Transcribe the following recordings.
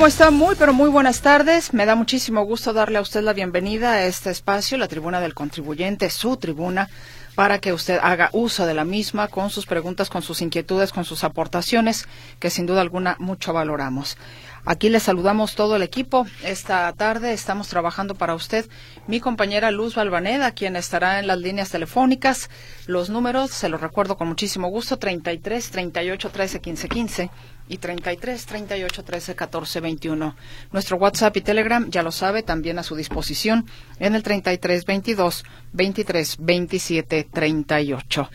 ¿Cómo está? Muy, pero muy buenas tardes. Me da muchísimo gusto darle a usted la bienvenida a este espacio, la tribuna del contribuyente, su tribuna, para que usted haga uso de la misma con sus preguntas, con sus inquietudes, con sus aportaciones, que sin duda alguna mucho valoramos. Aquí le saludamos todo el equipo. Esta tarde estamos trabajando para usted mi compañera Luz Balvaneda, quien estará en las líneas telefónicas. Los números, se los recuerdo con muchísimo gusto, 33 38 13 15 15 y 33 38 13 14 21. Nuestro WhatsApp y Telegram, ya lo sabe, también a su disposición en el 33 22 23 27 38.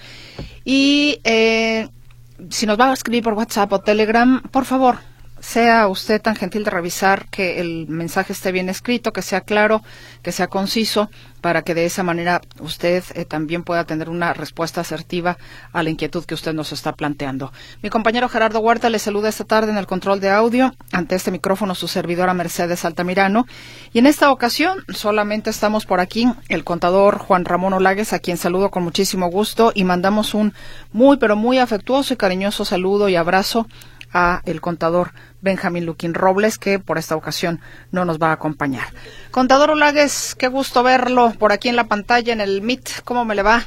Y eh, si nos va a escribir por WhatsApp o Telegram, por favor, sea usted tan gentil de revisar que el mensaje esté bien escrito, que sea claro, que sea conciso, para que de esa manera usted eh, también pueda tener una respuesta asertiva a la inquietud que usted nos está planteando. Mi compañero Gerardo Huerta le saluda esta tarde en el control de audio. Ante este micrófono su servidora Mercedes Altamirano. Y en esta ocasión solamente estamos por aquí el contador Juan Ramón Olagues, a quien saludo con muchísimo gusto y mandamos un muy pero muy afectuoso y cariñoso saludo y abrazo a el contador Benjamín Luquín Robles, que por esta ocasión no nos va a acompañar. Contador Olagues, qué gusto verlo por aquí en la pantalla, en el MIT. ¿Cómo me le va?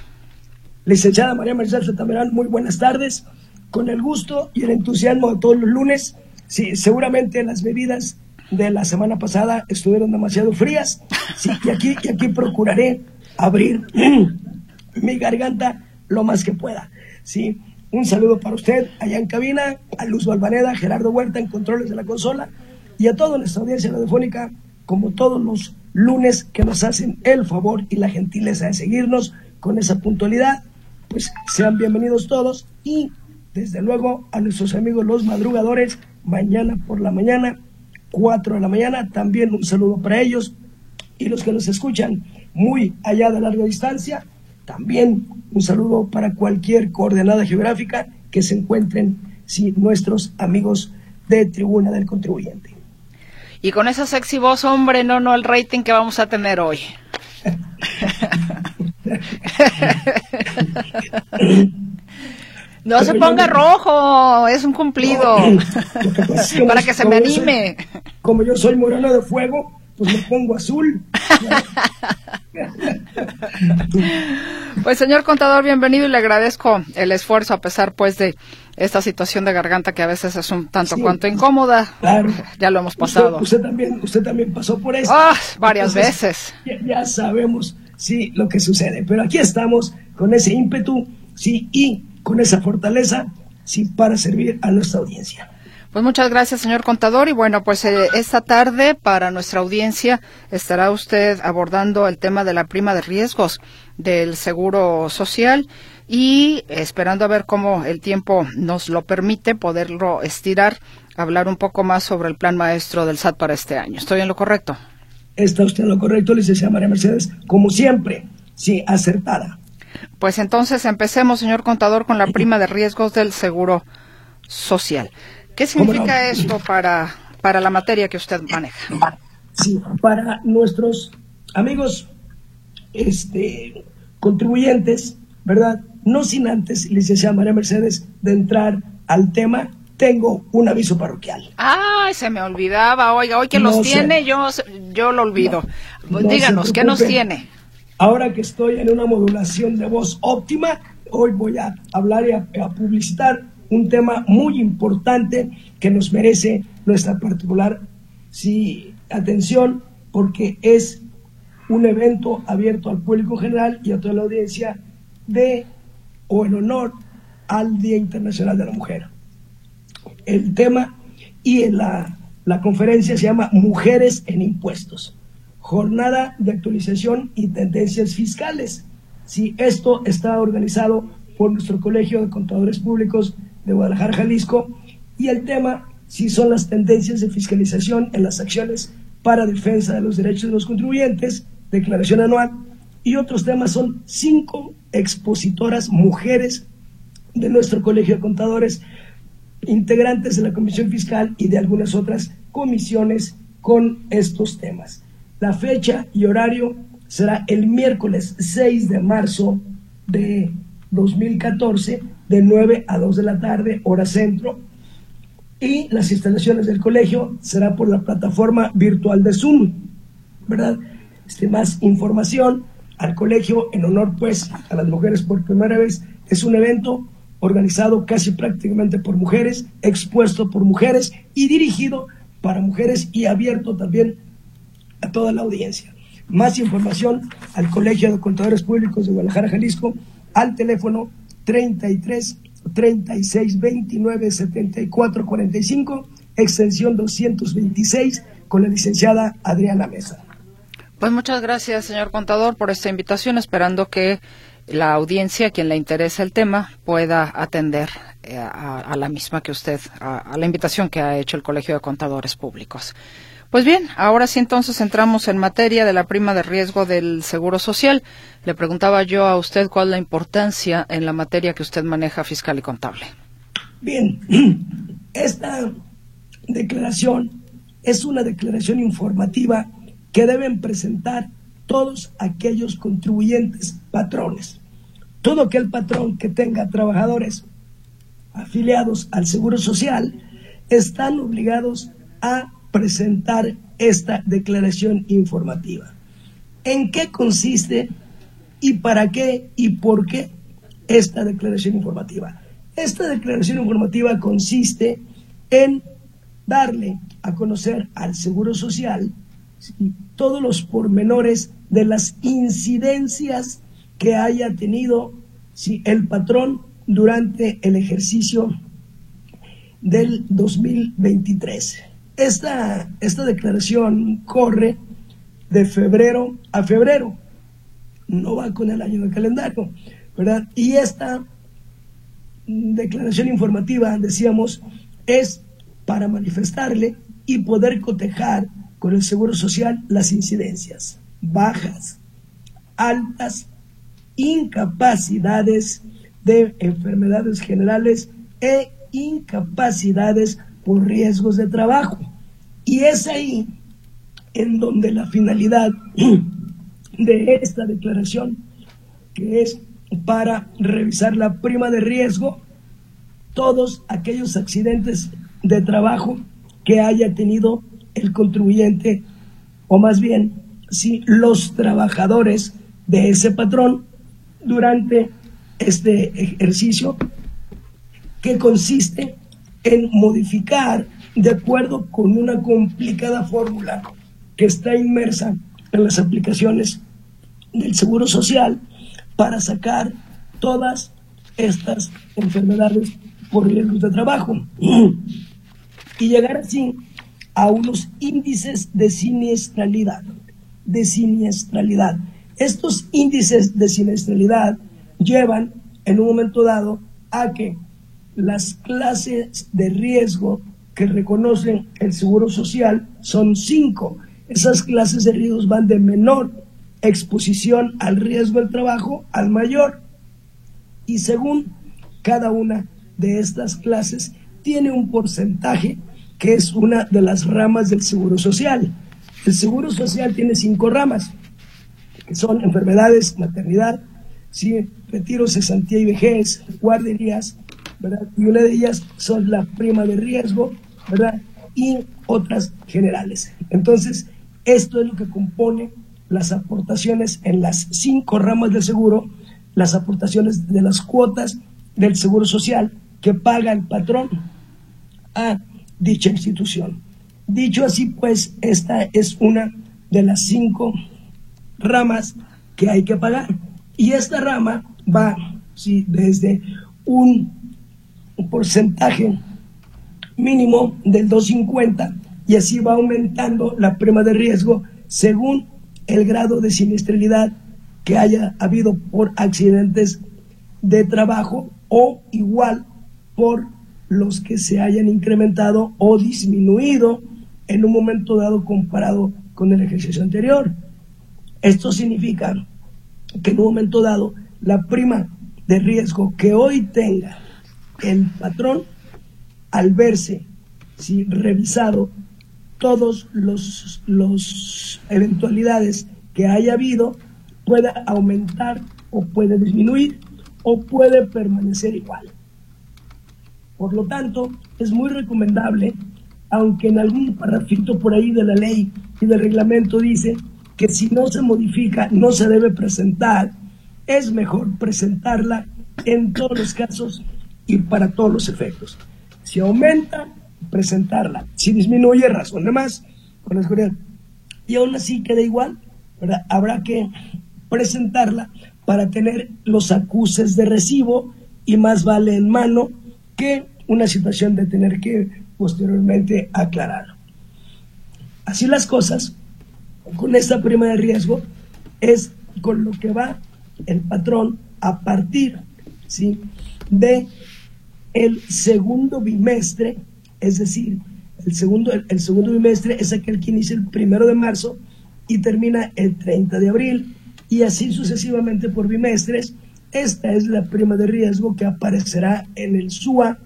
Licenciada María Mercedes Tamerán, muy buenas tardes. Con el gusto y el entusiasmo de todos los lunes. Sí, seguramente las bebidas de la semana pasada estuvieron demasiado frías. Sí, y aquí, y aquí procuraré abrir mi garganta lo más que pueda. Sí, un saludo para usted allá en cabina, a Luz Balvaneda, Gerardo Huerta en controles de la consola y a toda nuestra audiencia radiofónica, como todos los lunes que nos hacen el favor y la gentileza de seguirnos con esa puntualidad. Pues sean bienvenidos todos y desde luego a nuestros amigos los madrugadores, mañana por la mañana, 4 de la mañana, también un saludo para ellos y los que nos escuchan muy allá de larga distancia, también un saludo para cualquier coordenada geográfica que se encuentren sí, nuestros amigos de Tribuna del Contribuyente. Y con esa sexy voz, hombre, no, no, el rating que vamos a tener hoy. No se ponga rojo, es un cumplido. Para que se me anime. como yo soy moreno de fuego, pues me pongo azul. pues señor contador, bienvenido y le agradezco el esfuerzo a pesar pues de esta situación de garganta que a veces es un tanto cuanto incómoda. Claro. Ya lo hemos pasado. Usted, también, usted también pasó por eso. Ah, varias veces. Ya, sabemos sí lo que sucede, pero aquí estamos con ese ímpetu, sí y con esa fortaleza, sí para servir a nuestra audiencia. Pues muchas gracias, señor contador. Y bueno, pues eh, esta tarde para nuestra audiencia estará usted abordando el tema de la prima de riesgos del Seguro Social y esperando a ver cómo el tiempo nos lo permite poderlo estirar, hablar un poco más sobre el plan maestro del SAT para este año. ¿Estoy en lo correcto? Está usted en lo correcto, licenciada María Mercedes, como siempre, sí, acertada. Pues entonces empecemos, señor contador, con la prima de riesgos del Seguro Social. ¿Qué significa esto para, para la materia que usted maneja? Sí, para nuestros amigos este, contribuyentes, ¿verdad? No sin antes, licenciada María Mercedes, de entrar al tema, tengo un aviso parroquial. Ay, se me olvidaba. Oiga, hoy que los tiene, yo, yo lo olvido. Díganos, ¿qué nos tiene? Ahora que estoy en una modulación de voz óptima, hoy voy a hablar y a publicitar un tema muy importante que nos merece nuestra particular sí, atención porque es un evento abierto al público general y a toda la audiencia de o en honor al Día Internacional de la Mujer. el tema y en la, la conferencia se llama Mujeres en Impuestos, jornada de actualización y tendencias fiscales. Si esto está organizado por nuestro Colegio de Contadores Públicos de Guadalajara, Jalisco, y el tema si son las tendencias de fiscalización en las acciones para defensa de los derechos de los contribuyentes, declaración anual, y otros temas son cinco expositoras mujeres de nuestro Colegio de Contadores, integrantes de la Comisión Fiscal y de algunas otras comisiones con estos temas. La fecha y horario será el miércoles 6 de marzo de 2014, de 9 a 2 de la tarde, hora centro, y las instalaciones del colegio será por la plataforma virtual de Zoom, ¿verdad? Este, más información al colegio en honor pues a las mujeres por primera vez. Es un evento organizado casi prácticamente por mujeres, expuesto por mujeres y dirigido para mujeres y abierto también a toda la audiencia. Más información al Colegio de Contadores Públicos de Guadalajara, Jalisco, al teléfono 33 36 29 74 45, extensión 226, con la licenciada Adriana Mesa. Pues muchas gracias, señor contador, por esta invitación, esperando que la audiencia, quien le interesa el tema, pueda atender eh, a, la misma que usted, a, la invitación que ha hecho el Colegio de Contadores Públicos. Pues bien, ahora sí entonces entramos en materia de la prima de riesgo del Seguro Social. Le preguntaba yo a usted cuál es la importancia en la materia que usted maneja fiscal y contable. Bien, esta declaración es una declaración informativa que deben presentar todos aquellos contribuyentes patrones. Todo aquel patrón que tenga trabajadores afiliados al Seguro Social están obligados a presentar esta declaración informativa. ¿En qué consiste y para qué y por qué esta declaración informativa? Esta declaración informativa consiste en darle a conocer al Seguro Social todos los pormenores de las incidencias que haya tenido si el patrón durante el ejercicio del 2023. Esta, esta declaración corre de febrero a febrero, no va con el año del calendario, ¿verdad? Y esta declaración informativa, decíamos, es para manifestarle y poder cotejar con el Seguro Social las incidencias bajas, altas, incapacidades de enfermedades generales e incapacidades por riesgos de trabajo. Y es ahí en donde la finalidad de esta declaración, que es para revisar la prima de riesgo, todos aquellos accidentes de trabajo que haya tenido el contribuyente, o más bien, si los trabajadores de ese patrón durante este ejercicio, que consiste en modificar de acuerdo con una complicada fórmula que está inmersa en las aplicaciones del Seguro Social para sacar todas estas enfermedades por riesgos de trabajo y llegar así a unos índices de siniestralidad, de siniestralidad. Estos índices de siniestralidad llevan en un momento dado a que las clases de riesgo que reconocen el Seguro Social son cinco. Esas clases de riesgos van de menor exposición al riesgo del trabajo al mayor. Y según cada una de estas clases tiene un porcentaje que es una de las ramas del Seguro Social. El Seguro Social tiene cinco ramas, que son enfermedades, maternidad, retiro, cesantía y vejez, guarderías, y una de ellas son la prima de riesgo, ¿verdad? Y otras generales. Entonces, esto es lo que compone las aportaciones en las cinco ramas del seguro, las aportaciones de las cuotas del seguro social que paga el patrón a dicha institución. Dicho así, pues, esta es una de las cinco ramas que hay que pagar. Y esta rama va sí, desde un un porcentaje mínimo del 250 y así va aumentando la prima de riesgo según el grado de siniestralidad que haya habido por accidentes de trabajo o igual por los que se hayan incrementado o disminuido en un momento dado comparado con el ejercicio anterior. Esto significa que en un momento dado la prima de riesgo que hoy tenga el patrón al verse si revisado todos los, los eventualidades que haya habido pueda aumentar o puede disminuir o puede permanecer igual. Por lo tanto, es muy recomendable, aunque en algún parrafito por ahí de la ley y del reglamento dice que si no se modifica no se debe presentar, es mejor presentarla en todos los casos y para todos los efectos. Si aumenta, presentarla. Si disminuye, razón de más con la seguridad. Y aún así queda igual, habrá que presentarla para tener los acuses de recibo y más vale en mano que una situación de tener que posteriormente aclararlo. Así las cosas, con esta prima de riesgo, es con lo que va el patrón a partir ¿sí? de el segundo bimestre, es decir, el segundo, el, segundo bimestre es aquel que inicia el primero de marzo y termina el 30 de abril, y así sucesivamente por bimestres. Esta es la prima de riesgo que aparecerá en el SUA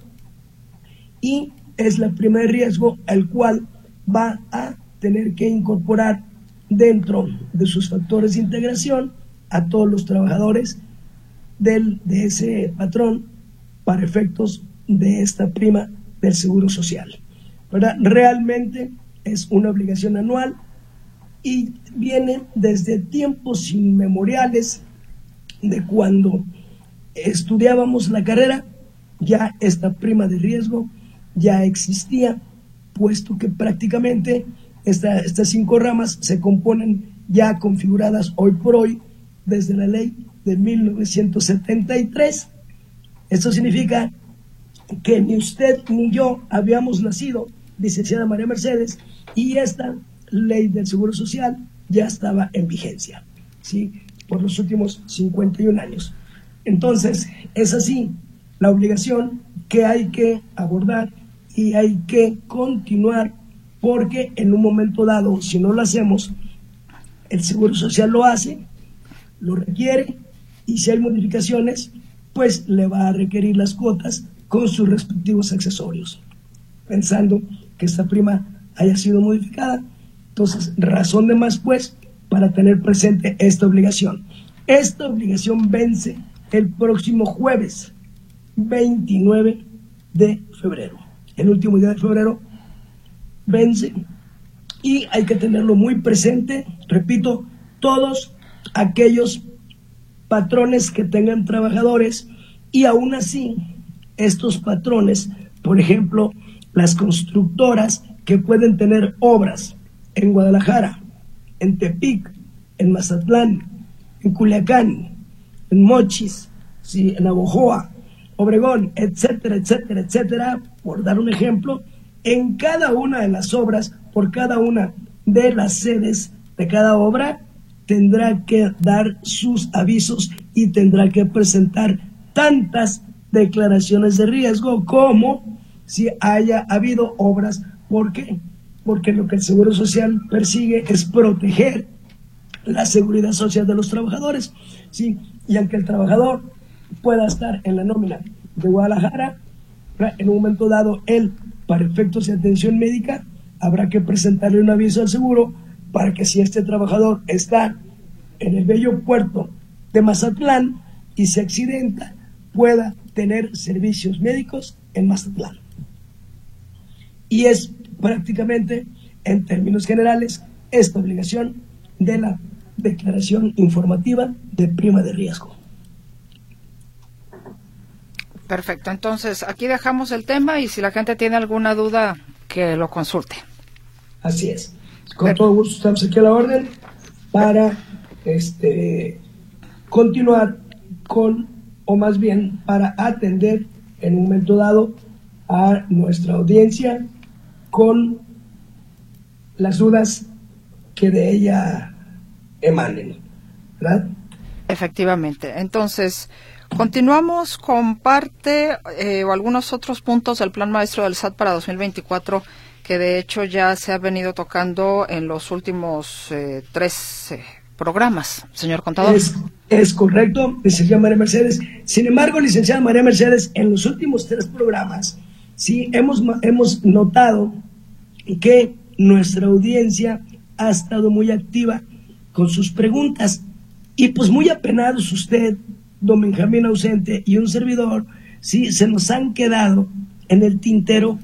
y es la prima de riesgo al cual va a tener que incorporar dentro de sus factores de integración a todos los trabajadores del, de ese patrón para efectos de esta prima del Seguro Social. Realmente es una obligación anual y viene desde tiempos inmemoriales de cuando estudiábamos la carrera, ya esta prima de riesgo ya existía, puesto que prácticamente estas cinco ramas se componen ya configuradas hoy por hoy desde la ley de 1973. Esto significa que ni usted ni yo habíamos nacido, licenciada María Mercedes, y esta ley del Seguro Social ya estaba en vigencia, ¿sí? Por los últimos 51 años. Entonces, es así la obligación que hay que abordar y hay que continuar porque en un momento dado, si no lo hacemos, el Seguro Social lo hace, lo requiere y si hay modificaciones, pues le va a requerir las cuotas con sus respectivos accesorios, pensando que esta prima haya sido modificada. Entonces, razón de más, pues, para tener presente esta obligación. Esta obligación vence el próximo jueves 29 de febrero. El último día de febrero vence y hay que tenerlo muy presente, repito, todos aquellos patrones que tengan trabajadores y aún así estos patrones, por ejemplo, las constructoras que pueden tener obras en Guadalajara, en Tepic, en Mazatlán, en Culiacán, en Mochis, en Abojoa, Obregón, etcétera, etcétera, etcétera, por dar un ejemplo, en cada una de las obras, por cada una de las sedes de cada obra, tendrá que dar sus avisos y tendrá que presentar tantas declaraciones de riesgo como si haya habido obras. ¿Por qué? Porque lo que el Seguro Social persigue es proteger la seguridad social de los trabajadores. ¿sí? Y aunque el trabajador pueda estar en la nómina de Guadalajara, en un momento dado, él, para efectos de atención médica, habrá que presentarle un aviso al seguro para que si este trabajador está en el bello puerto de Mazatlán y se accidenta, pueda tener servicios médicos en Mazatlán. Y es prácticamente, en términos generales, esta obligación de la declaración informativa de prima de riesgo. Perfecto, entonces aquí dejamos el tema y si la gente tiene alguna duda, que lo consulte. Así es. Con todo gusto estamos aquí a la orden para este, continuar con, o más bien para atender en un momento dado a nuestra audiencia con las dudas que de ella emanen, ¿verdad? Efectivamente. Entonces, continuamos con parte eh, o algunos otros puntos del plan maestro del SAT para 2024 que de hecho ya se ha venido tocando en los últimos eh, tres eh, programas, señor contador. Es, es correcto, licenciada María Mercedes. Sin embargo, licenciada María Mercedes, en los últimos tres programas, sí hemos, hemos notado que nuestra audiencia ha estado muy activa con sus preguntas. Y pues muy apenados usted, don Benjamín ausente y un servidor, sí, se nos han quedado en el tintero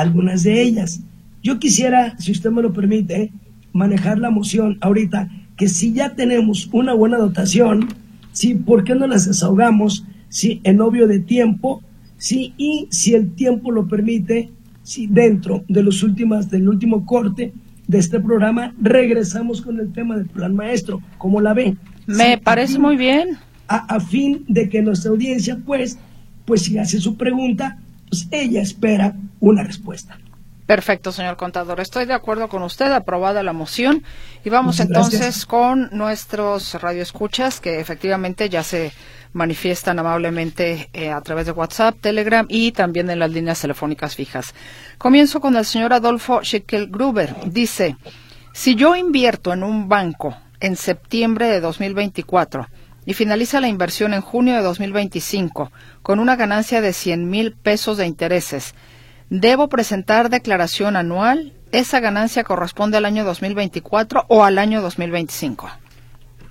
algunas de ellas. Yo quisiera, si usted me lo permite, manejar la moción ahorita, que si ya tenemos una buena dotación, sí, ¿por qué no las desahogamos? Sí, en obvio de tiempo, sí, y si el tiempo lo permite, sí, dentro de los últimos, del último corte de este programa, regresamos con el tema del plan maestro, como la ve. Me parece muy bien. A, a, fin de que nuestra audiencia, pues, pues si hace su pregunta, pues ella espera una respuesta. Perfecto, señor contador. Estoy de acuerdo con usted. Aprobada la moción. Y vamos entonces con nuestros radioescuchas que efectivamente ya se manifiestan amablemente eh, a través de WhatsApp, Telegram y también en las líneas telefónicas fijas. Comienzo con el señor Adolfo Schickel-Gruber. Dice, si yo invierto en un banco en septiembre de 2024 y finaliza la inversión en junio de 2025 con una ganancia de 100 mil pesos de intereses, ¿debo presentar declaración anual? ¿Esa ganancia corresponde al año 2024 o al año 2025?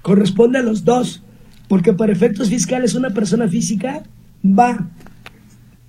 Corresponde a los dos, porque para efectos fiscales una persona física va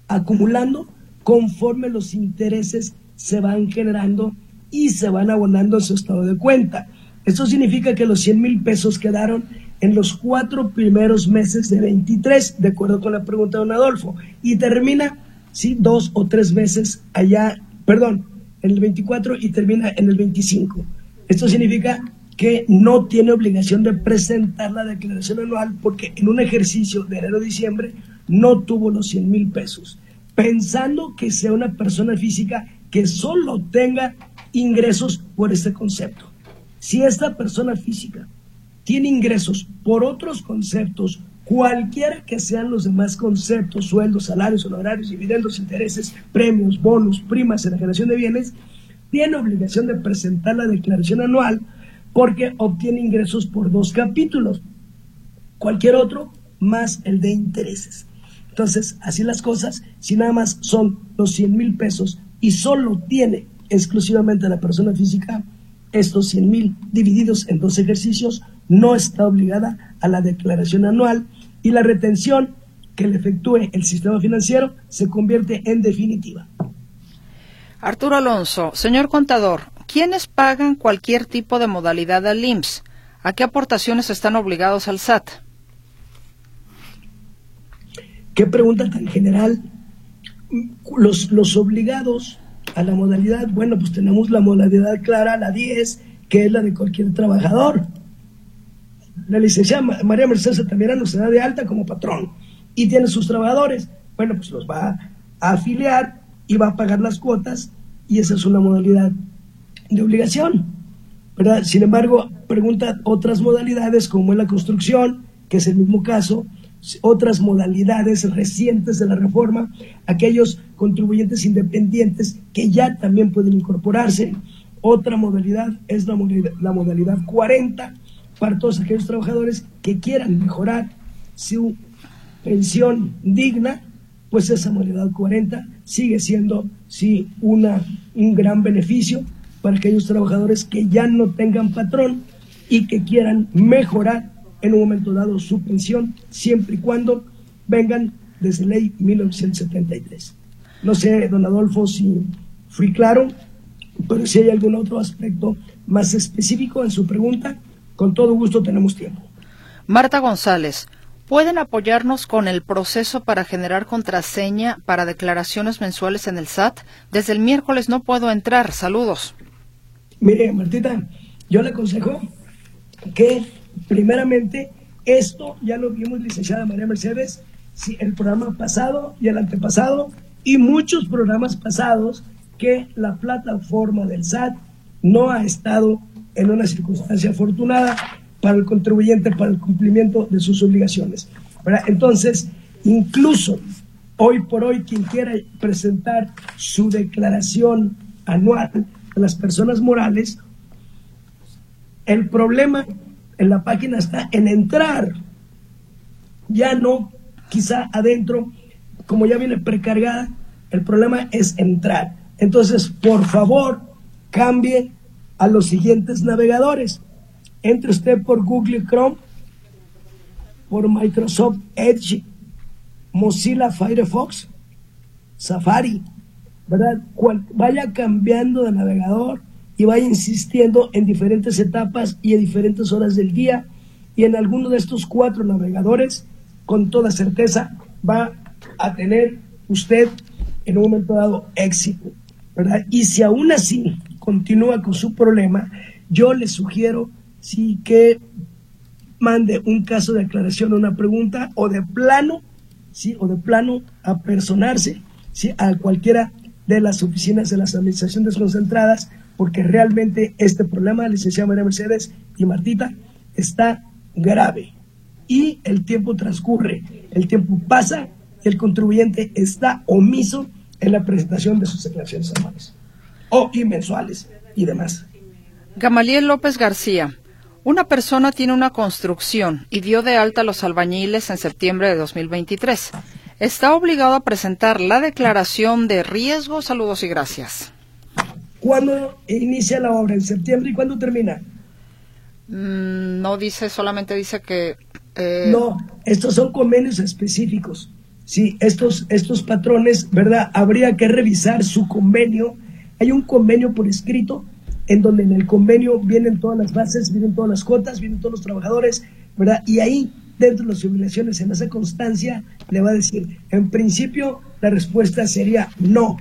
acumulando conforme los intereses se van generando y se van abonando en su estado de cuenta. Esto significa que los 100 mil pesos quedaron en los cuatro primeros meses de 23, de acuerdo con la pregunta de don Adolfo, y termina, sí, dos o tres meses allá, perdón, en el 24 y termina en el 25. Esto significa que no tiene obligación de presentar la declaración anual porque en un ejercicio de enero a diciembre no tuvo los 100 mil pesos, pensando que sea una persona física que solo tenga ingresos por este concepto. Si esta persona física tiene ingresos por otros conceptos, cualquiera que sean los demás conceptos, sueldos, salarios, honorarios, dividendos, intereses, premios, bonos, primas en la generación de bienes, tiene obligación de presentar la declaración anual porque obtiene ingresos por dos capítulos, cualquier otro más el de intereses. Entonces, así las cosas, si nada más son los 100 mil pesos y solo tiene exclusivamente la persona física, estos 100 mil divididos en dos ejercicios, no está obligada a la declaración anual y la retención que le efectúe el sistema financiero se convierte en definitiva. Arturo Alonso, señor contador, ¿quiénes pagan cualquier tipo de modalidad al IMSS? ¿A qué aportaciones están obligados al SAT? ¿Qué pregunta tan general? Los, los obligados a la modalidad, bueno, pues tenemos la modalidad clara, la 10, que es la de cualquier trabajador. La licenciada María Mercedes Altamirano se da de alta como patrón y tiene sus trabajadores. Bueno, pues los va a afiliar y va a pagar las cuotas y esa es una modalidad de obligación. ¿verdad? Sin embargo, pregunta otras modalidades como es la construcción, que es el mismo caso, otras modalidades recientes de la reforma, aquellos contribuyentes independientes que ya también pueden incorporarse. Otra modalidad es la modalidad, la modalidad 40 para todos aquellos trabajadores que quieran mejorar su pensión digna, pues esa modalidad 40 sigue siendo sí una, un gran beneficio para aquellos trabajadores que ya no tengan patrón y que quieran mejorar en un momento dado su pensión, siempre y cuando vengan desde ley 1973. No sé, don Adolfo, si fui claro, pero si hay algún otro aspecto más específico en su pregunta, con todo gusto tenemos tiempo. Marta González, ¿pueden apoyarnos con el proceso para generar contraseña para declaraciones mensuales en el SAT? Desde el miércoles no puedo entrar. Saludos. Mire, Martita, yo le aconsejo que primeramente, esto ya lo vimos, licenciada María Mercedes, si el programa pasado y el antepasado, y muchos programas pasados que la plataforma del SAT no ha estado en una circunstancia afortunada para el contribuyente para el cumplimiento de sus obligaciones. Entonces, incluso hoy por hoy, quien quiera presentar su declaración anual de las personas morales, el problema en la página está en entrar, ya no quizá adentro, como ya viene precargada, el problema es entrar. Entonces, por favor, cambie a los siguientes navegadores. Entre usted por Google Chrome, por Microsoft Edge, Mozilla Firefox, Safari, ¿verdad? vaya cambiando de navegador y vaya insistiendo en diferentes etapas y en diferentes horas del día y en alguno de estos cuatro navegadores, con toda certeza, va a tener usted en un momento dado éxito, ¿verdad? Y si aún así continúa con su problema, yo le sugiero sí que mande un caso de aclaración o una pregunta o de plano, sí, o de plano a personarse, sí, a cualquiera de las oficinas de las administraciones desconcentradas, porque realmente este problema, licenciada María Mercedes y Martita, está grave. Y el tiempo transcurre, el tiempo pasa y el contribuyente está omiso en la presentación de sus declaraciones anuales o y mensuales y demás. Gamaliel López García, una persona tiene una construcción y dio de alta a los albañiles en septiembre de 2023. Está obligado a presentar la declaración de riesgo. Saludos y gracias. ¿Cuándo inicia la obra? ¿En septiembre y cuándo termina? Mm, no dice, solamente dice que... Eh, no, estos son convenios específicos. Sí, estos, estos patrones, ¿verdad? Habría que revisar su convenio hay un convenio por escrito en donde en el convenio vienen todas las bases, vienen todas las cuotas, vienen todos los trabajadores, ¿verdad? Y ahí, dentro de las obligaciones, en esa constancia, le va a decir, en principio, la respuesta sería no,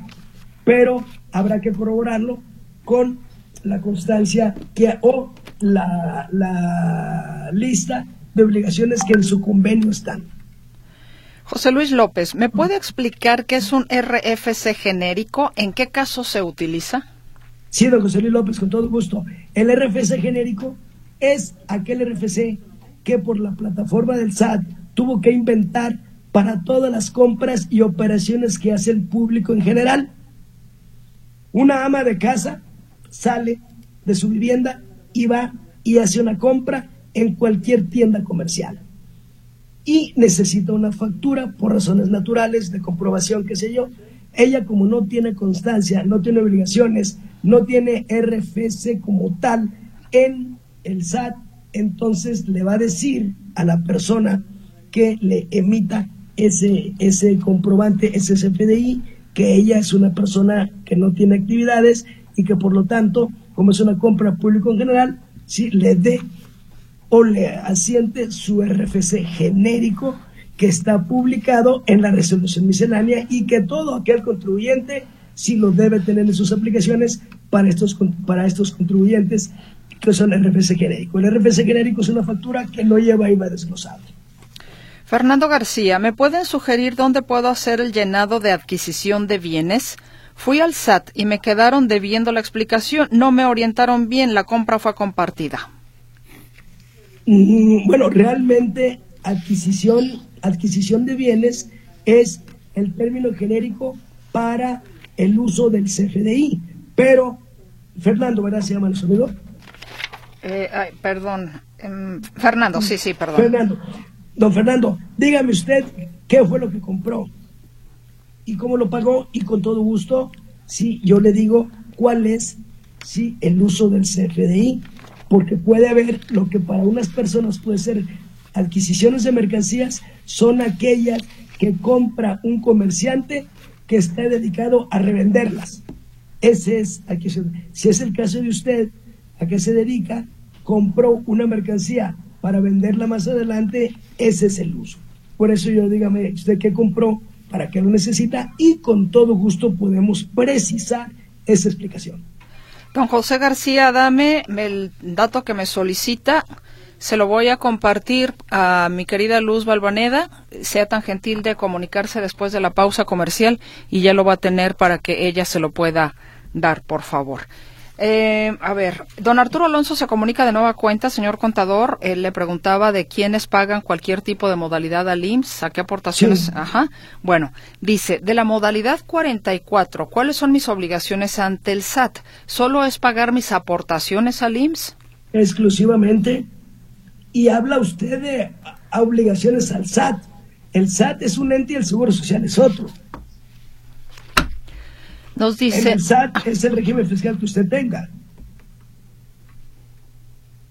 pero habrá que corroborarlo con la constancia que, o la, la lista de obligaciones que en su convenio están. José Luis López, ¿me puede explicar qué es un RFC genérico? ¿En qué caso se utiliza? Sí, don José Luis López, con todo gusto. El RFC genérico es aquel RFC que por la plataforma del SAT tuvo que inventar para todas las compras y operaciones que hace el público en general. Una ama de casa sale de su vivienda y va y hace una compra en cualquier tienda comercial y necesita una factura por razones naturales de comprobación, qué sé yo. Ella como no tiene constancia, no tiene obligaciones, no tiene RFC como tal en el SAT, entonces le va a decir a la persona que le emita ese, ese comprobante, ese CFDI, que ella es una persona que no tiene actividades y que por lo tanto, como es una compra público en general, sí le dé o le asiente su RFC genérico que está publicado en la resolución miscelánea y que todo aquel contribuyente sí lo debe tener en sus aplicaciones para estos, para estos contribuyentes que son RFC genérico. El RFC genérico es una factura que no lleva IVA desglosado. Fernando García, ¿me pueden sugerir dónde puedo hacer el llenado de adquisición de bienes? Fui al SAT y me quedaron debiendo la explicación. No me orientaron bien, la compra fue compartida. Mm, bueno, realmente adquisición, adquisición de bienes es el término genérico para el uso del CFDI. Pero, Fernando, ¿verdad? ¿Se llama el sonido? Eh, perdón. Em, Fernando, sí, sí, perdón. Fernando. Don Fernando, dígame usted qué fue lo que compró y cómo lo pagó y con todo gusto, sí, yo le digo cuál es sí, el uso del CFDI porque puede haber lo que para unas personas puede ser adquisiciones de mercancías, son aquellas que compra un comerciante que está dedicado a revenderlas. Ese es Si es el caso de usted, ¿a qué se dedica? Compró una mercancía para venderla más adelante, ese es el uso. Por eso yo dígame, usted qué compró, para qué lo necesita y con todo gusto podemos precisar esa explicación. Don José García, dame el dato que me solicita. Se lo voy a compartir a mi querida Luz Balvaneda. Sea tan gentil de comunicarse después de la pausa comercial y ya lo va a tener para que ella se lo pueda dar, por favor. Eh, a ver, don Arturo Alonso se comunica de nueva cuenta, señor contador. Él le preguntaba de quiénes pagan cualquier tipo de modalidad al IMSS, a qué aportaciones. Ajá. Bueno, dice, de la modalidad 44, ¿cuáles son mis obligaciones ante el SAT? ¿Solo es pagar mis aportaciones al IMSS? Exclusivamente. Y habla usted de obligaciones al SAT. El SAT es un ente y el Seguro Social es otro. Nos dice. el SAT es el régimen fiscal que usted tenga.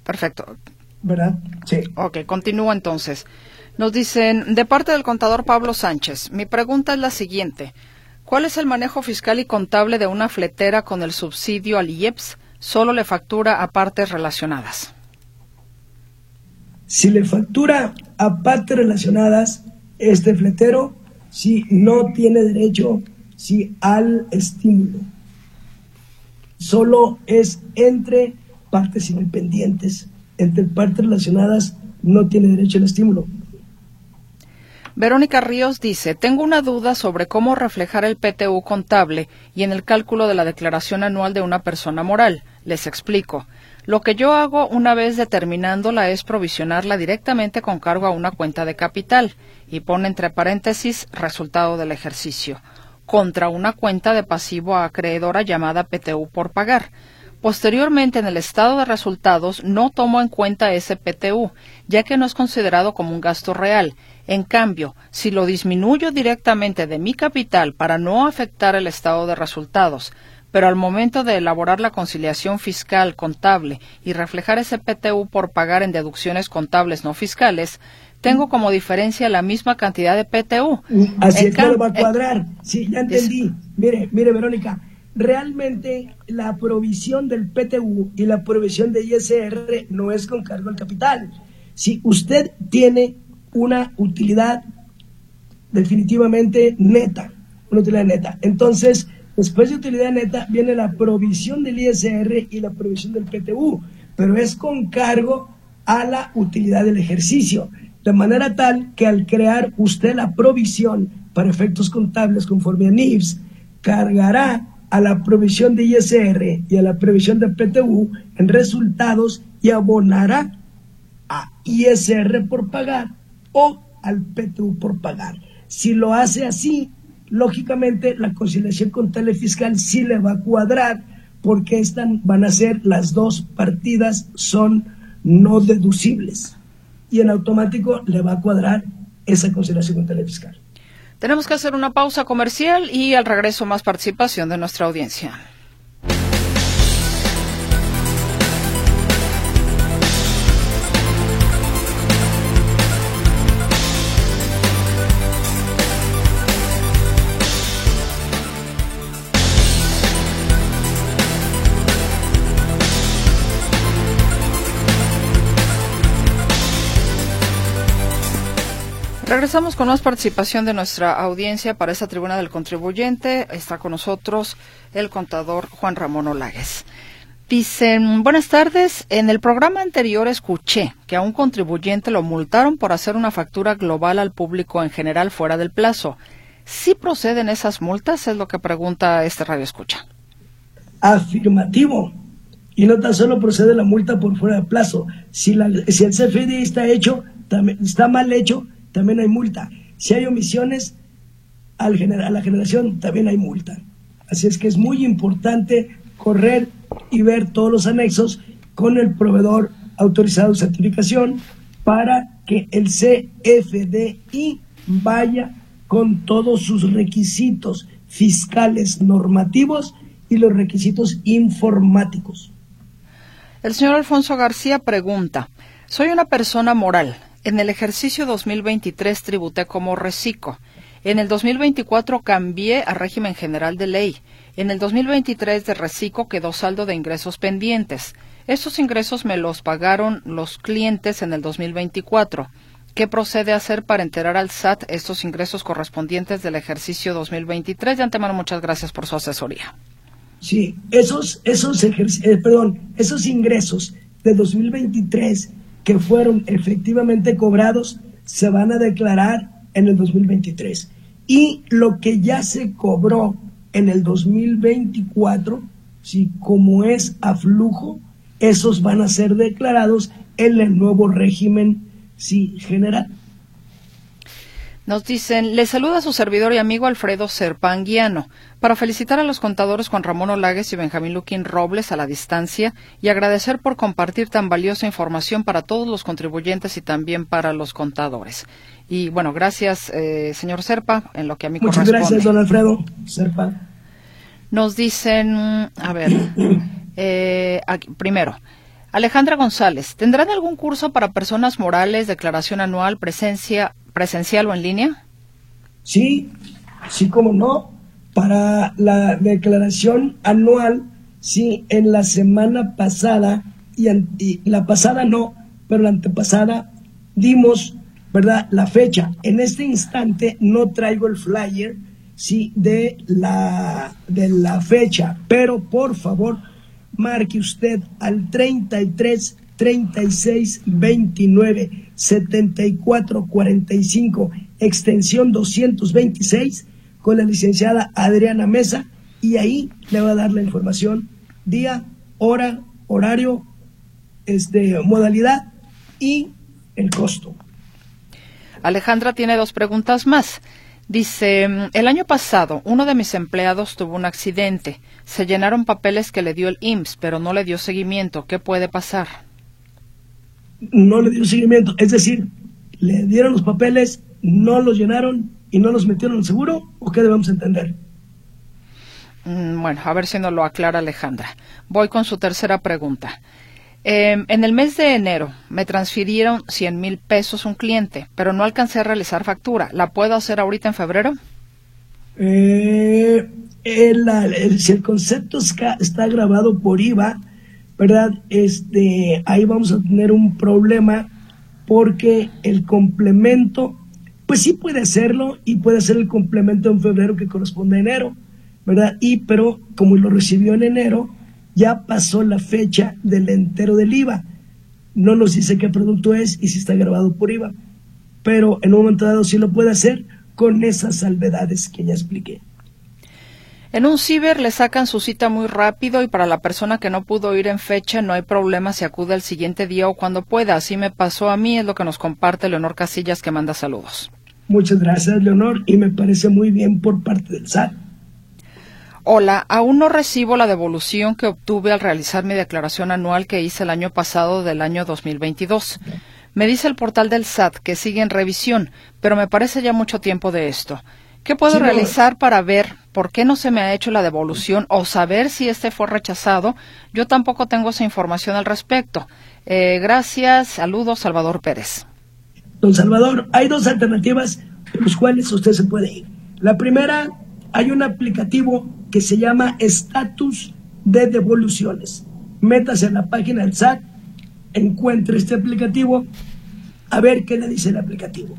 Perfecto. ¿Verdad? Sí. Ok, continúo entonces. Nos dicen, de parte del contador Pablo Sánchez, mi pregunta es la siguiente. ¿Cuál es el manejo fiscal y contable de una fletera con el subsidio al IEPS? Solo le factura a partes relacionadas. Si le factura a partes relacionadas, este fletero, si no tiene derecho sí al estímulo. Solo es entre partes independientes, entre partes relacionadas, no tiene derecho al estímulo. Verónica Ríos dice, tengo una duda sobre cómo reflejar el PTU contable y en el cálculo de la declaración anual de una persona moral. Les explico. Lo que yo hago una vez determinándola es provisionarla directamente con cargo a una cuenta de capital y pone entre paréntesis resultado del ejercicio contra una cuenta de pasivo acreedora llamada PTU por pagar. Posteriormente, en el estado de resultados, no tomo en cuenta ese PTU, ya que no es considerado como un gasto real. En cambio, si lo disminuyo directamente de mi capital para no afectar el estado de resultados, pero al momento de elaborar la conciliación fiscal contable y reflejar ese PTU por pagar en deducciones contables no fiscales, tengo como diferencia la misma cantidad de PTU. Así es que lo va a cuadrar. sí, ya entendí. Mire, mire, Verónica, realmente la provisión del PTU y la provisión de ISR no es con cargo al capital. Si usted tiene una utilidad definitivamente neta, una utilidad neta, entonces después de utilidad neta viene la provisión del ISR y la provisión del PTU, pero es con cargo a la utilidad del ejercicio de manera tal que al crear usted la provisión para efectos contables conforme a NIFS, cargará a la provisión de ISR y a la previsión de PTU en resultados y abonará a ISR por pagar o al PTU por pagar. Si lo hace así, lógicamente la conciliación contable fiscal sí le va a cuadrar porque estas van a ser las dos partidas son no deducibles y en automático le va a cuadrar esa consideración contable fiscal. Tenemos que hacer una pausa comercial y al regreso más participación de nuestra audiencia. Regresamos con más participación de nuestra audiencia para esta tribuna del contribuyente. Está con nosotros el contador Juan Ramón Olagues. Dicen, buenas tardes. En el programa anterior escuché que a un contribuyente lo multaron por hacer una factura global al público en general fuera del plazo. ¿Sí proceden esas multas? Es lo que pregunta este radio escucha. Afirmativo. Y no tan solo procede la multa por fuera del plazo. Si, el CFDI está hecho, también, está mal hecho, también hay multa. Si hay omisiones a la generación, también hay multa. Así es que es muy importante correr y ver todos los anexos con el proveedor autorizado de certificación para que el CFDI vaya con todos sus requisitos fiscales normativos y los requisitos informáticos. El señor Alfonso García pregunta, soy una persona moral, en el ejercicio 2023 tributé como reciclo. En el 2024 cambié a régimen general de ley. En el 2023 de reciclo quedó saldo de ingresos pendientes. Estos ingresos me los pagaron los clientes en el 2024. ¿Qué procede a hacer para enterar al SAT estos ingresos correspondientes del ejercicio 2023? De antemano, muchas gracias por su asesoría. Sí, esos, esos, eh, perdón, esos ingresos de 2023 que fueron efectivamente cobrados se van a declarar en el 2023. Y lo que ya se cobró en el 2024, si como es a flujo, esos van a ser declarados en el nuevo régimen sí, general. Nos dicen, le saluda a su servidor y amigo Alfredo Serpanguiano para felicitar a los contadores Juan Ramón Olagues y Benjamín Luquín Robles a la distancia y agradecer por compartir tan valiosa información para todos los contribuyentes y también para los contadores. Y bueno, gracias, eh, señor Serpa, en lo que a mí Muchas gracias, don Alfredo Serpa. Nos dicen, a ver, eh, primero, Alejandra González, ¿tendrán algún curso para personas morales, declaración anual, presencia presencial o en línea? Sí, sí, como no. Para la declaración anual, sí, en la semana pasada, y, la pasada no, pero la antepasada dimos, ¿verdad? La fecha. En este instante no traigo el flyer, sí, de la, de la fecha, pero por favor, marque usted al 33 36 29 74 45 extensión 226 con la licenciada Adriana Mesa y ahí le va a dar la información día, hora, horario, este, modalidad y el costo. Alejandra tiene dos preguntas más. Dice, el año pasado uno de mis empleados tuvo un accidente. Se llenaron papeles que le dio el IMSS, pero no le dio seguimiento. ¿Qué puede pasar? no le dio seguimiento. Es decir, le dieron los papeles, no los llenaron y no los metieron al seguro, ¿o qué debemos entender? Mm, bueno, a ver si nos lo aclara Alejandra. Voy con su tercera pregunta. Em, en el mes de enero me transfirieron 100 mil pesos un cliente, pero no alcancé a realizar factura. ¿La puedo hacer ahorita en febrero? Eh, si el concepto está grabado por IVA, ¿verdad? Este, ahí vamos a tener un problema porque el complemento, pues sí puede hacerlo y puede ser el complemento en febrero que corresponde a enero, ¿verdad? Y pero como lo recibió en enero, ya pasó la fecha del entero del IVA. No nos dice qué producto es y si está grabado por IVA, pero en un momento dado sí lo puede hacer con esas salvedades que ya expliqué. En un ciber le sacan su cita muy rápido y para la persona que no pudo ir en fecha no hay problema si acude al siguiente día o cuando pueda. Así me pasó a mí, es lo que nos comparte Leonor Casillas que manda saludos. Muchas gracias, Leonor, y me parece muy bien por parte del SAT. Hola, aún no recibo la devolución que obtuve al realizar mi declaración anual que hice el año pasado del año 2022. Me dice el portal del SAT que sigue en revisión, pero me parece ya mucho tiempo de esto. ¿Qué puedo realizar para ver por qué no se me ha hecho la devolución o saber si este fue rechazado? Yo tampoco tengo esa información al respecto. Eh, gracias. Saludos, Salvador Pérez. Don Salvador, hay dos alternativas por las cuales usted se puede ir. La primera, hay un aplicativo que se llama Estatus de Devoluciones. Métase en la página del SAT, encuentre este aplicativo, a ver qué le dice el aplicativo.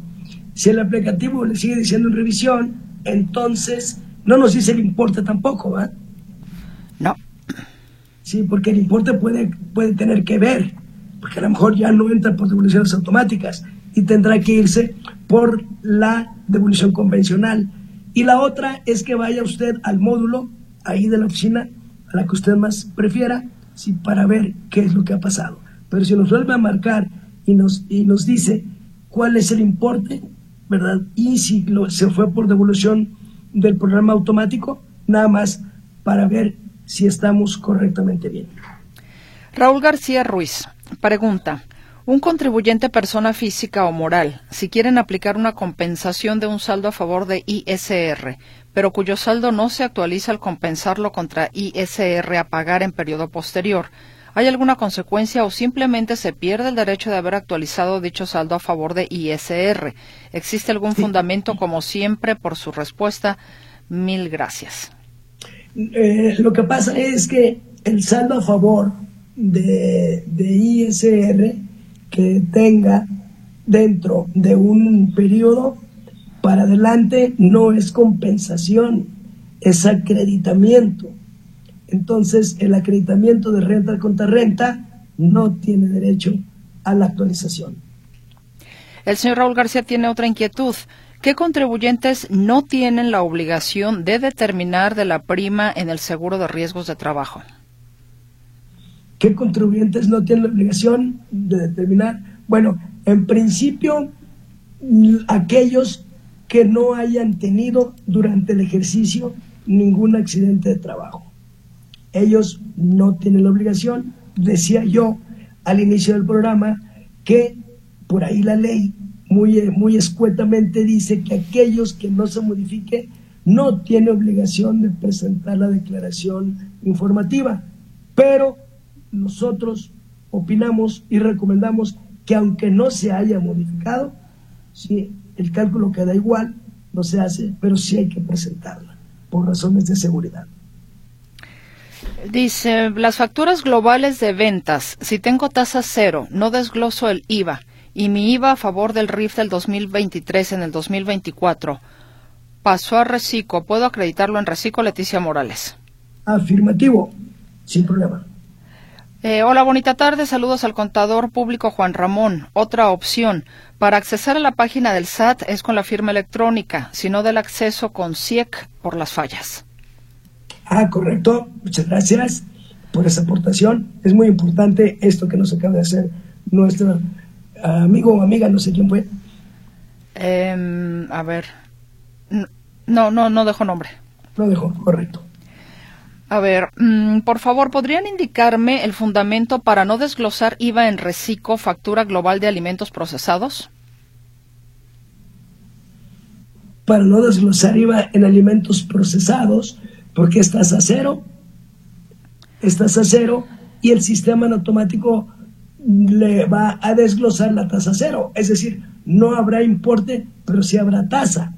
Si el aplicativo le sigue diciendo en revisión, entonces no nos dice el importe tampoco, ¿va? No. Sí, porque el importe puede, puede tener que ver, porque a lo mejor ya no entra por devoluciones automáticas y tendrá que irse por la devolución convencional. Y la otra es que vaya usted al módulo ahí de la oficina, a la que usted más prefiera, sí, para ver qué es lo que ha pasado. Pero si nos vuelve a marcar y nos, y nos dice cuál es el importe, ¿verdad? Y si se fue por devolución del programa automático, nada más para ver si estamos correctamente bien. Raúl García Ruiz pregunta, un contribuyente persona física o moral, si quieren aplicar una compensación de un saldo a favor de ISR, pero cuyo saldo no se actualiza al compensarlo contra ISR a pagar en periodo posterior, ¿Hay alguna consecuencia o simplemente se pierde el derecho de haber actualizado dicho saldo a favor de ISR? ¿Existe algún fundamento, como siempre, por su respuesta? Mil gracias. Eh, lo que pasa es que el saldo a favor de, de ISR que tenga dentro de un periodo para adelante no es compensación, es acreditamiento. Entonces, el acreditamiento de renta contra renta no tiene derecho a la actualización. El señor Raúl García tiene otra inquietud. ¿Qué contribuyentes no tienen la obligación de determinar de la prima en el seguro de riesgos de trabajo? ¿Qué contribuyentes no tienen la obligación de determinar? Bueno, en principio, aquellos que no hayan tenido durante el ejercicio ningún accidente de trabajo. Ellos no tienen la obligación. Decía yo al inicio del programa que por ahí la ley muy, muy escuetamente dice que aquellos que no se modifique no tienen obligación de presentar la declaración informativa. Pero nosotros opinamos y recomendamos que aunque no se haya modificado, si el cálculo queda igual, no se hace, pero sí hay que presentarla por razones de seguridad. Dice, las facturas globales de ventas, si tengo tasa cero, no desgloso el IVA y mi IVA a favor del RIF del 2023 en el 2024 pasó a Recico, ¿puedo acreditarlo en Recico, Leticia Morales? Afirmativo, sin problema. Eh, hola, bonita tarde. Saludos al contador público Juan Ramón. Otra opción. Para acceder a la página del SAT es con la firma electrónica, sino del acceso con CIEC por las fallas. Ah, correcto. Muchas gracias por esa aportación. Es muy importante esto que nos acaba de hacer nuestro amigo o amiga, no sé quién fue. Em, a ver. No, no, no dejo nombre. No dejo, correcto. A ver, mm, por favor, ¿podrían indicarme el fundamento para no desglosar IVA en reciclo, factura global de alimentos procesados? Para no desglosar IVA en alimentos procesados, porque estás a cero, estás a cero y el sistema en automático le va a desglosar la tasa cero. Es decir, no habrá importe, pero sí habrá tasa.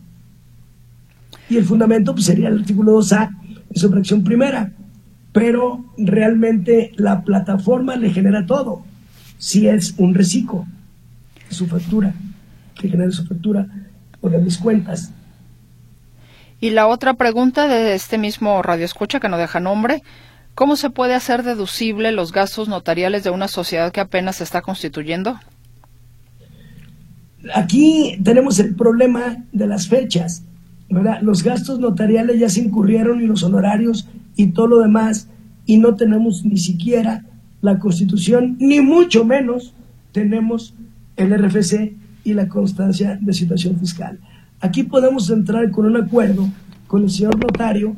Y el fundamento pues, sería el artículo 2A en su fracción primera, pero realmente la plataforma le genera todo. Si es un reciclo, su factura, que genera su factura o de mis cuentas. Y la otra pregunta de este mismo radio escucha que no deja nombre, ¿cómo se puede hacer deducible los gastos notariales de una sociedad que apenas se está constituyendo? Aquí tenemos el problema de las fechas. Los gastos notariales ya se incurrieron y los honorarios y todo lo demás, y no tenemos ni siquiera la constitución, ni mucho menos tenemos el RFC y la constancia de situación fiscal. Aquí podemos entrar con un acuerdo con el señor notario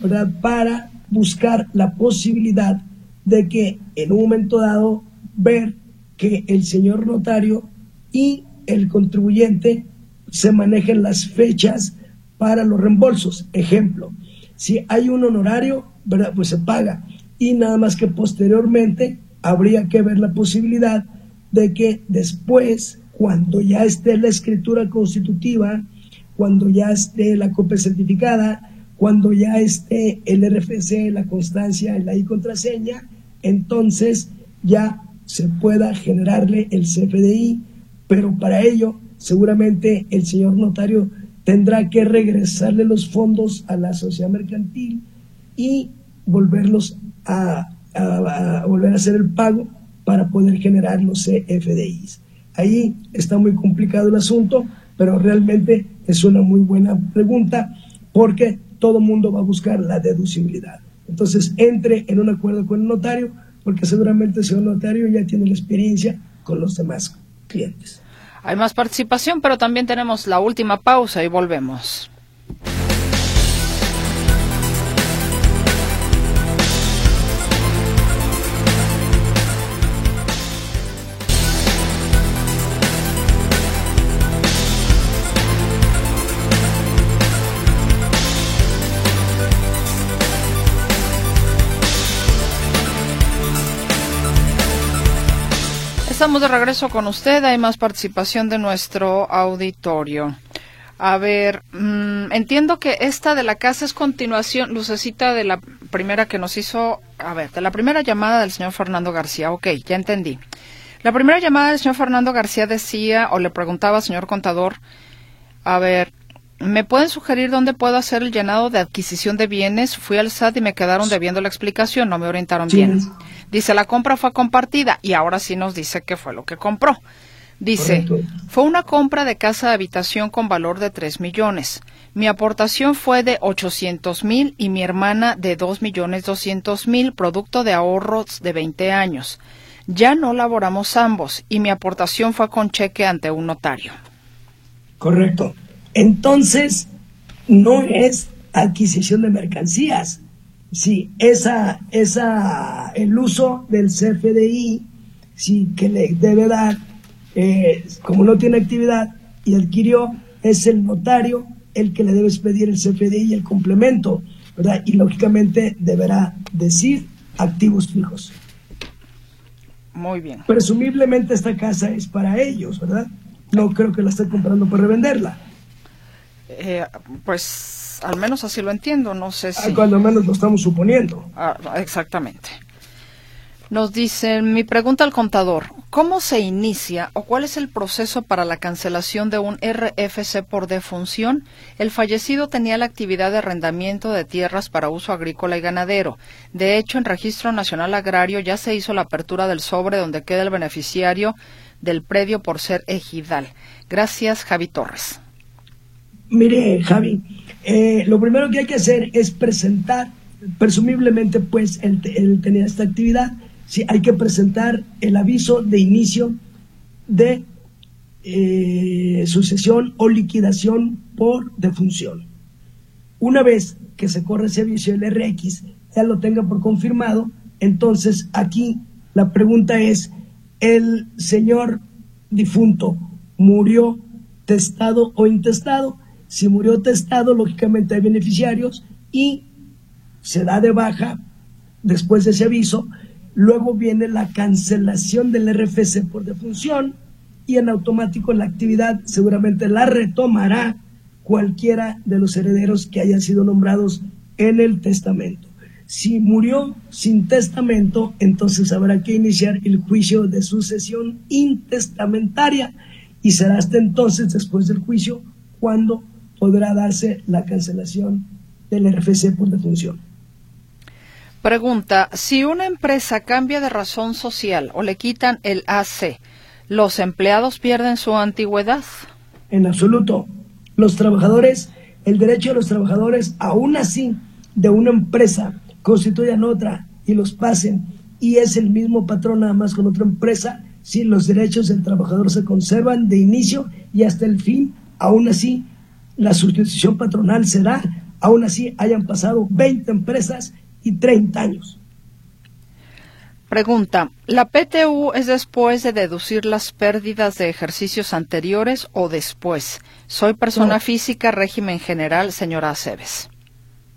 ¿verdad? para buscar la posibilidad de que en un momento dado ver que el señor notario y el contribuyente se manejen las fechas para los reembolsos. Ejemplo, si hay un honorario, ¿verdad? pues se paga. Y nada más que posteriormente habría que ver la posibilidad de que después, cuando ya esté la escritura constitutiva, cuando ya esté la copia certificada, cuando ya esté el RFC, la constancia, la I contraseña, entonces ya se pueda generarle el CFDI, pero para ello seguramente el señor notario tendrá que regresarle los fondos a la sociedad mercantil y volverlos a, volver a hacer el pago para poder generar los CFDIs. Ahí está muy complicado el asunto, pero realmente es una muy buena pregunta porque todo mundo va a buscar la deducibilidad. Entonces, entre en un acuerdo con el notario, porque seguramente el notario ya tiene la experiencia con los demás clientes. Hay más participación, pero también tenemos la última pausa y volvemos. Estamos de regreso con usted. Hay más participación de nuestro auditorio. A ver, mm, entiendo que esta de la casa es continuación, lucecita de la primera que nos hizo, a ver, de la primera llamada del señor Fernando García. Ok, ya entendí. La primera llamada del señor Fernando García decía, o le preguntaba al señor contador, a ver, ¿me pueden sugerir dónde puedo hacer el llenado de adquisición de bienes? Fui al SAT y me quedaron debiendo la explicación, no me orientaron bien. Dice, la compra fue compartida y ahora sí nos dice qué fue lo que compró. Dice, fue una compra de casa de habitación con valor de 3 millones. Mi aportación fue de 800 mil y mi hermana de 2 millones 200 mil, producto de ahorros de 20 años. Ya no laboramos ambos y mi aportación fue con cheque ante un notario. Correcto. Entonces, no es adquisición de mercancías. Sí, esa, esa, el uso del CFDI, sí, que le debe dar, eh, como no tiene actividad y adquirió, es el notario el que le debe expedir el CFDI y el complemento, ¿verdad? Y lógicamente deberá decir activos fijos. Muy bien. Presumiblemente esta casa es para ellos, ¿verdad? No creo que la estén comprando para revenderla. Eh, pues al menos así lo entiendo, no sé si... Cuando menos lo estamos suponiendo. Ah, exactamente. Nos dicen, mi pregunta al contador, ¿cómo se inicia o cuál es el proceso para la cancelación de un RFC por defunción? El fallecido tenía la actividad de arrendamiento de tierras para uso agrícola y ganadero. De hecho, en Registro Nacional Agrario ya se hizo la apertura del sobre donde queda el beneficiario del predio por ser ejidal. Gracias, Javi Torres. Mire, Javi, eh, lo primero que hay que hacer es presentar, presumiblemente, pues, él, tenía esta actividad, sí, hay que presentar el aviso de inicio de eh, sucesión o liquidación por defunción. Una vez que se corre ese aviso del RX, ya lo tenga por confirmado, entonces aquí la pregunta es, ¿el señor difunto murió testado o intestado? Si murió testado, lógicamente hay beneficiarios y se da de baja después de ese aviso. Luego viene la cancelación del RFC por defunción y en automático la actividad seguramente la retomará cualquiera de los herederos que hayan sido nombrados en el testamento. Si murió sin testamento, entonces habrá que iniciar el juicio de sucesión intestamentaria y será hasta entonces, después del juicio, cuando podrá darse la cancelación del RFC por defunción. Pregunta, si una empresa cambia de razón social o le quitan el AC, ¿los empleados pierden su antigüedad? En absoluto. Los trabajadores, el derecho de los trabajadores, aún así, de una empresa, constituyan otra y los pasen, y es el mismo patrón nada más con otra empresa, si los derechos del trabajador se conservan de inicio y hasta el fin, aún así la sustitución patronal se da, aún así hayan pasado 20 empresas y 30 años. Pregunta, ¿la PTU es después de deducir las pérdidas de ejercicios anteriores o después? Soy persona física, régimen general, señora Aceves.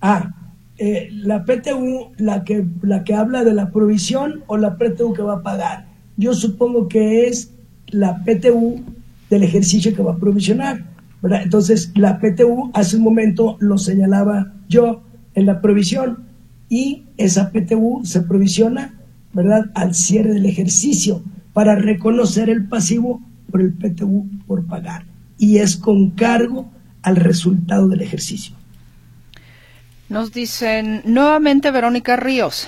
Ah, eh, la PTU, la que, la que habla de la provisión o la PTU que va a pagar. Yo supongo que es la PTU del ejercicio que va a provisionar entonces, la PTU hace un momento lo señalaba yo en la provisión y esa PTU se provisiona, ¿verdad?, al cierre del ejercicio para reconocer el pasivo por el PTU por pagar y es con cargo al resultado del ejercicio. Nos dicen nuevamente Verónica Ríos.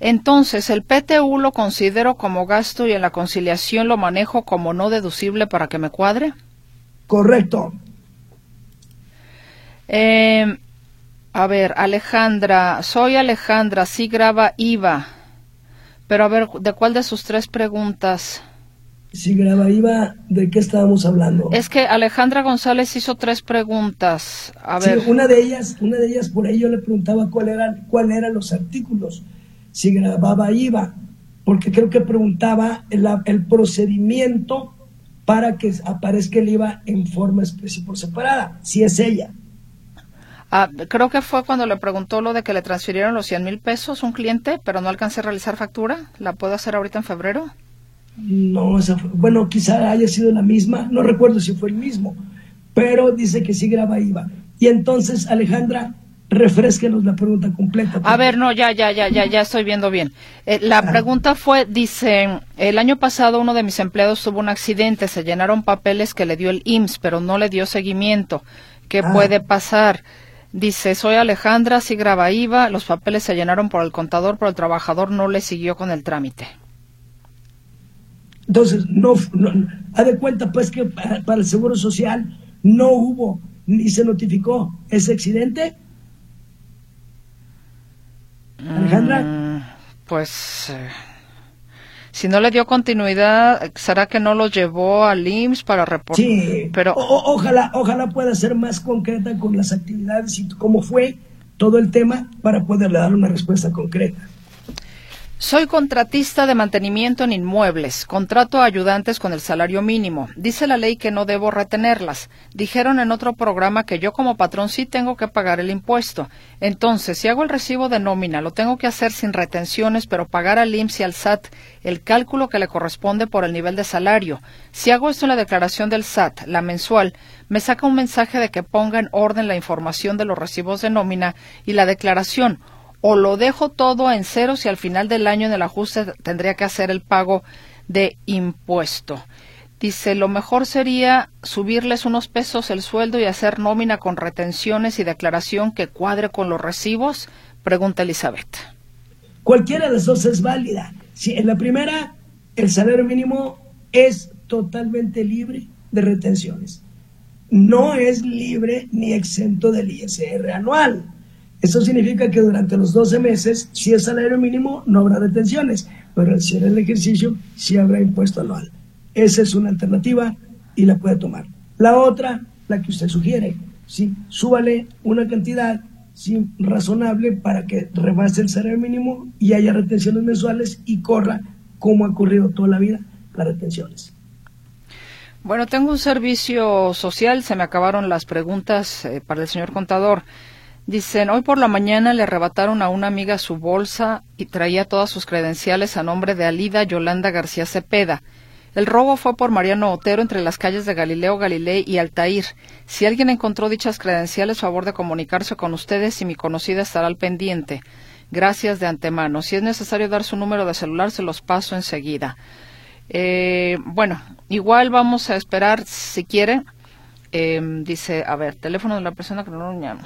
Entonces, el PTU lo considero como gasto y en la conciliación lo manejo como no deducible para que me cuadre. Correcto. Eh, a ver, Alejandra, soy Alejandra, sí graba IVA. Pero a ver, ¿de cuál de sus tres preguntas? Si graba IVA, ¿de qué estábamos hablando? Es que Alejandra González hizo tres preguntas. A ver. una de ellas, una de ellas por ahí yo le preguntaba cuál eran, cuál eran los artículos, si grababa IVA, porque creo que preguntaba el, el procedimiento para que aparezca el IVA en forma y por separada, si es ella. Ah, creo que fue cuando le preguntó lo de que le transfirieron los 100 mil pesos un cliente, pero no alcancé a realizar factura. ¿La puedo hacer ahorita en febrero? No, bueno, quizá haya sido la misma, no recuerdo si fue el mismo, pero dice que sí graba IVA. Y entonces, Alejandra, refresquenos la pregunta completa. A ver, no, ya, ya, ya, ya, ya estoy viendo bien. Eh, la ah. pregunta fue, dice, el año pasado uno de mis empleados tuvo un accidente, se llenaron papeles que le dio el IMSS, pero no le dio seguimiento. ¿Qué ah. puede pasar? Dice, soy Alejandra, sí graba IVA, los papeles se llenaron por el contador, pero el trabajador no le siguió con el trámite. Entonces, no, ha de cuenta pues que para, el Seguro Social no hubo ni se notificó ese accidente. Alejandra. Mm, pues... Eh, si no le dio continuidad, ¿será que no lo llevó al IMSS para reportar? Sí, pero ojalá, ojalá pueda ser más concreta con las actividades y cómo fue todo el tema para poderle dar una respuesta concreta. Soy contratista de mantenimiento en inmuebles. Contrato a ayudantes con el salario mínimo. Dice la ley que no debo retenerlas. Dijeron en otro programa que yo como patrón sí tengo que pagar el impuesto. Entonces, si hago el recibo de nómina, lo tengo que hacer sin retenciones, pero pagar al IMSS y al SAT el cálculo que le corresponde por el nivel de salario. Si hago esto en la declaración del SAT, la mensual, me saca un mensaje de que ponga en orden la información de los recibos de nómina y la declaración o lo dejo todo en ceros y al final del año en el ajuste tendría que hacer el pago de impuesto. Dice, lo mejor sería subirles unos pesos el sueldo y hacer nómina con retenciones y declaración que cuadre con los recibos, pregunta Elizabeth. Cualquiera de las dos es válida. Si en la primera, el salario mínimo es totalmente libre de retenciones. No es libre ni exento del ISR anual. Eso significa que durante los 12 meses, si es salario mínimo, no habrá retenciones, pero al ser el ejercicio, sí habrá impuesto anual. Esa es una alternativa y la puede tomar. La otra, la que usted sugiere, sí, súbale una cantidad razonable para que rebase el salario mínimo y haya retenciones mensuales y corra como ha ocurrido toda la vida las retenciones. Bueno, tengo un servicio social, se me acabaron las preguntas eh, para el señor contador. Dicen, hoy por la mañana le arrebataron a una amiga su bolsa y traía todas sus credenciales a nombre de Alida Yolanda García Cepeda. El robo fue por Mariano Otero entre las calles de Galileo Galilei y Altair. Si alguien encontró dichas credenciales, favor de comunicarse con ustedes y mi conocida estará al pendiente. Gracias de antemano. Si es necesario dar su número de celular, se los paso enseguida. Eh, bueno, igual vamos a esperar, si quiere, Em, dice, a ver, teléfono de la persona que no lo.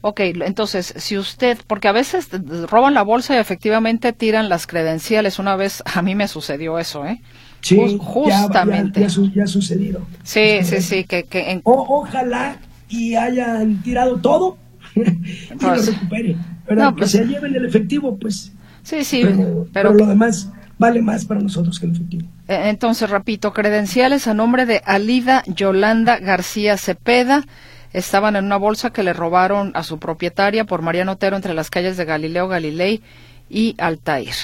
Ok, entonces, si usted, porque a veces roban la bolsa y efectivamente tiran las credenciales. Una vez a mí me sucedió eso, ¿eh? Sí, justamente. Ya, ha sucedido. Sí, sí, sí, que, que ojalá y hayan tirado todo y lo pues, recuperen. Pero que pues se lleven el efectivo, pues. Sí, sí, pero lo demás vale más para nosotros que el efectivo. Eh, entonces, repito, credenciales a nombre de Alida Yolanda García Cepeda estaban en una bolsa que le robaron a su propietaria por Mariano Otero entre las calles de Galileo Galilei y Altair.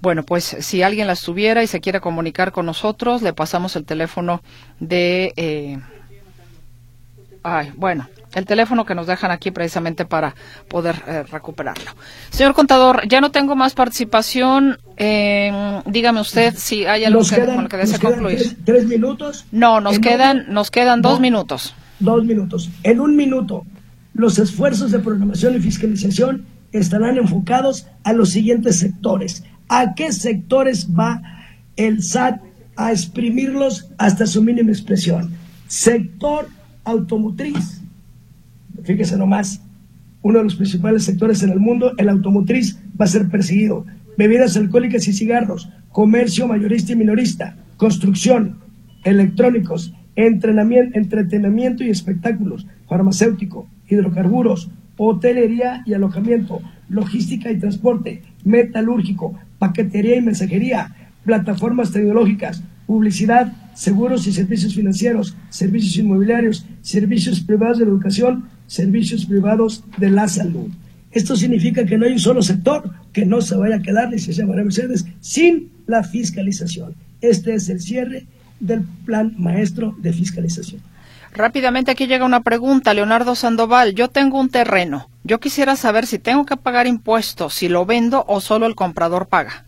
Bueno, pues si alguien las tuviera y se quiere comunicar con nosotros, le pasamos el teléfono de... Eh, ay, bueno, el teléfono que nos dejan aquí precisamente para poder eh, recuperarlo. Señor contador, ya no tengo más participación. dígame usted si hay algo que, con lo que desea concluir. Tres, minutos? No, nos quedan, nos quedan dos minutos. Dos minutos. En un minuto, los esfuerzos de programación y fiscalización estarán enfocados a los siguientes sectores. ¿A qué sectores va el SAT a exprimirlos hasta su mínima expresión? Sector automotriz, fíjese nomás, uno de los principales sectores en el mundo, el automotriz, va a ser perseguido. Bebidas alcohólicas y cigarros, comercio mayorista y minorista, construcción, electrónicos, entrenamiento, entretenimiento y espectáculos, farmacéutico, hidrocarburos, hotelería y alojamiento, logística y transporte, metalúrgico, paquetería y mensajería, plataformas tecnológicas, publicidad, seguros y servicios financieros, servicios inmobiliarios, servicios privados de la educación, servicios privados de la salud. Esto significa que no hay un solo sector que no se vaya a quedar, licenciada María Mercedes, sin la fiscalización. Este es el cierre del plan maestro de fiscalización. Rápidamente aquí llega una pregunta, Leonardo Sandoval. Yo tengo un terreno. Yo quisiera saber si tengo que pagar impuestos, si lo vendo o solo el comprador paga.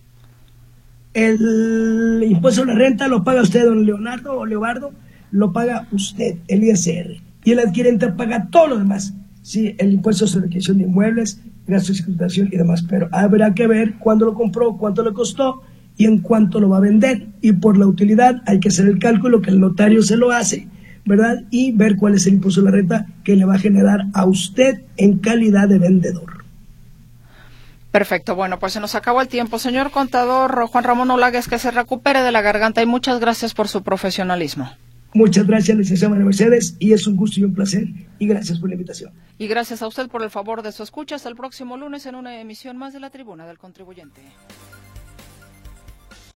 El impuesto a la renta lo paga usted, don Leonardo o Leobardo, lo paga usted, el ISR y el adquirente paga todo lo demás. Sí, el impuesto sobre adquisición de inmuebles, gastos de explotación y demás, pero habrá que ver cuándo lo compró, cuánto le costó y en cuánto lo va a vender. Y por la utilidad hay que hacer el cálculo que el notario se lo hace ¿verdad? Y ver cuál es el impuesto de la renta que le va a generar a usted en calidad de vendedor. Perfecto, bueno, pues se nos acabó el tiempo. Señor contador Juan Ramón Olagues, que se recupere de la garganta y muchas gracias por su profesionalismo. Muchas gracias, licenciada María Mercedes, y es un gusto y un placer, y gracias por la invitación. Y gracias a usted por el favor de su escucha. Hasta el próximo lunes en una emisión más de la Tribuna del Contribuyente.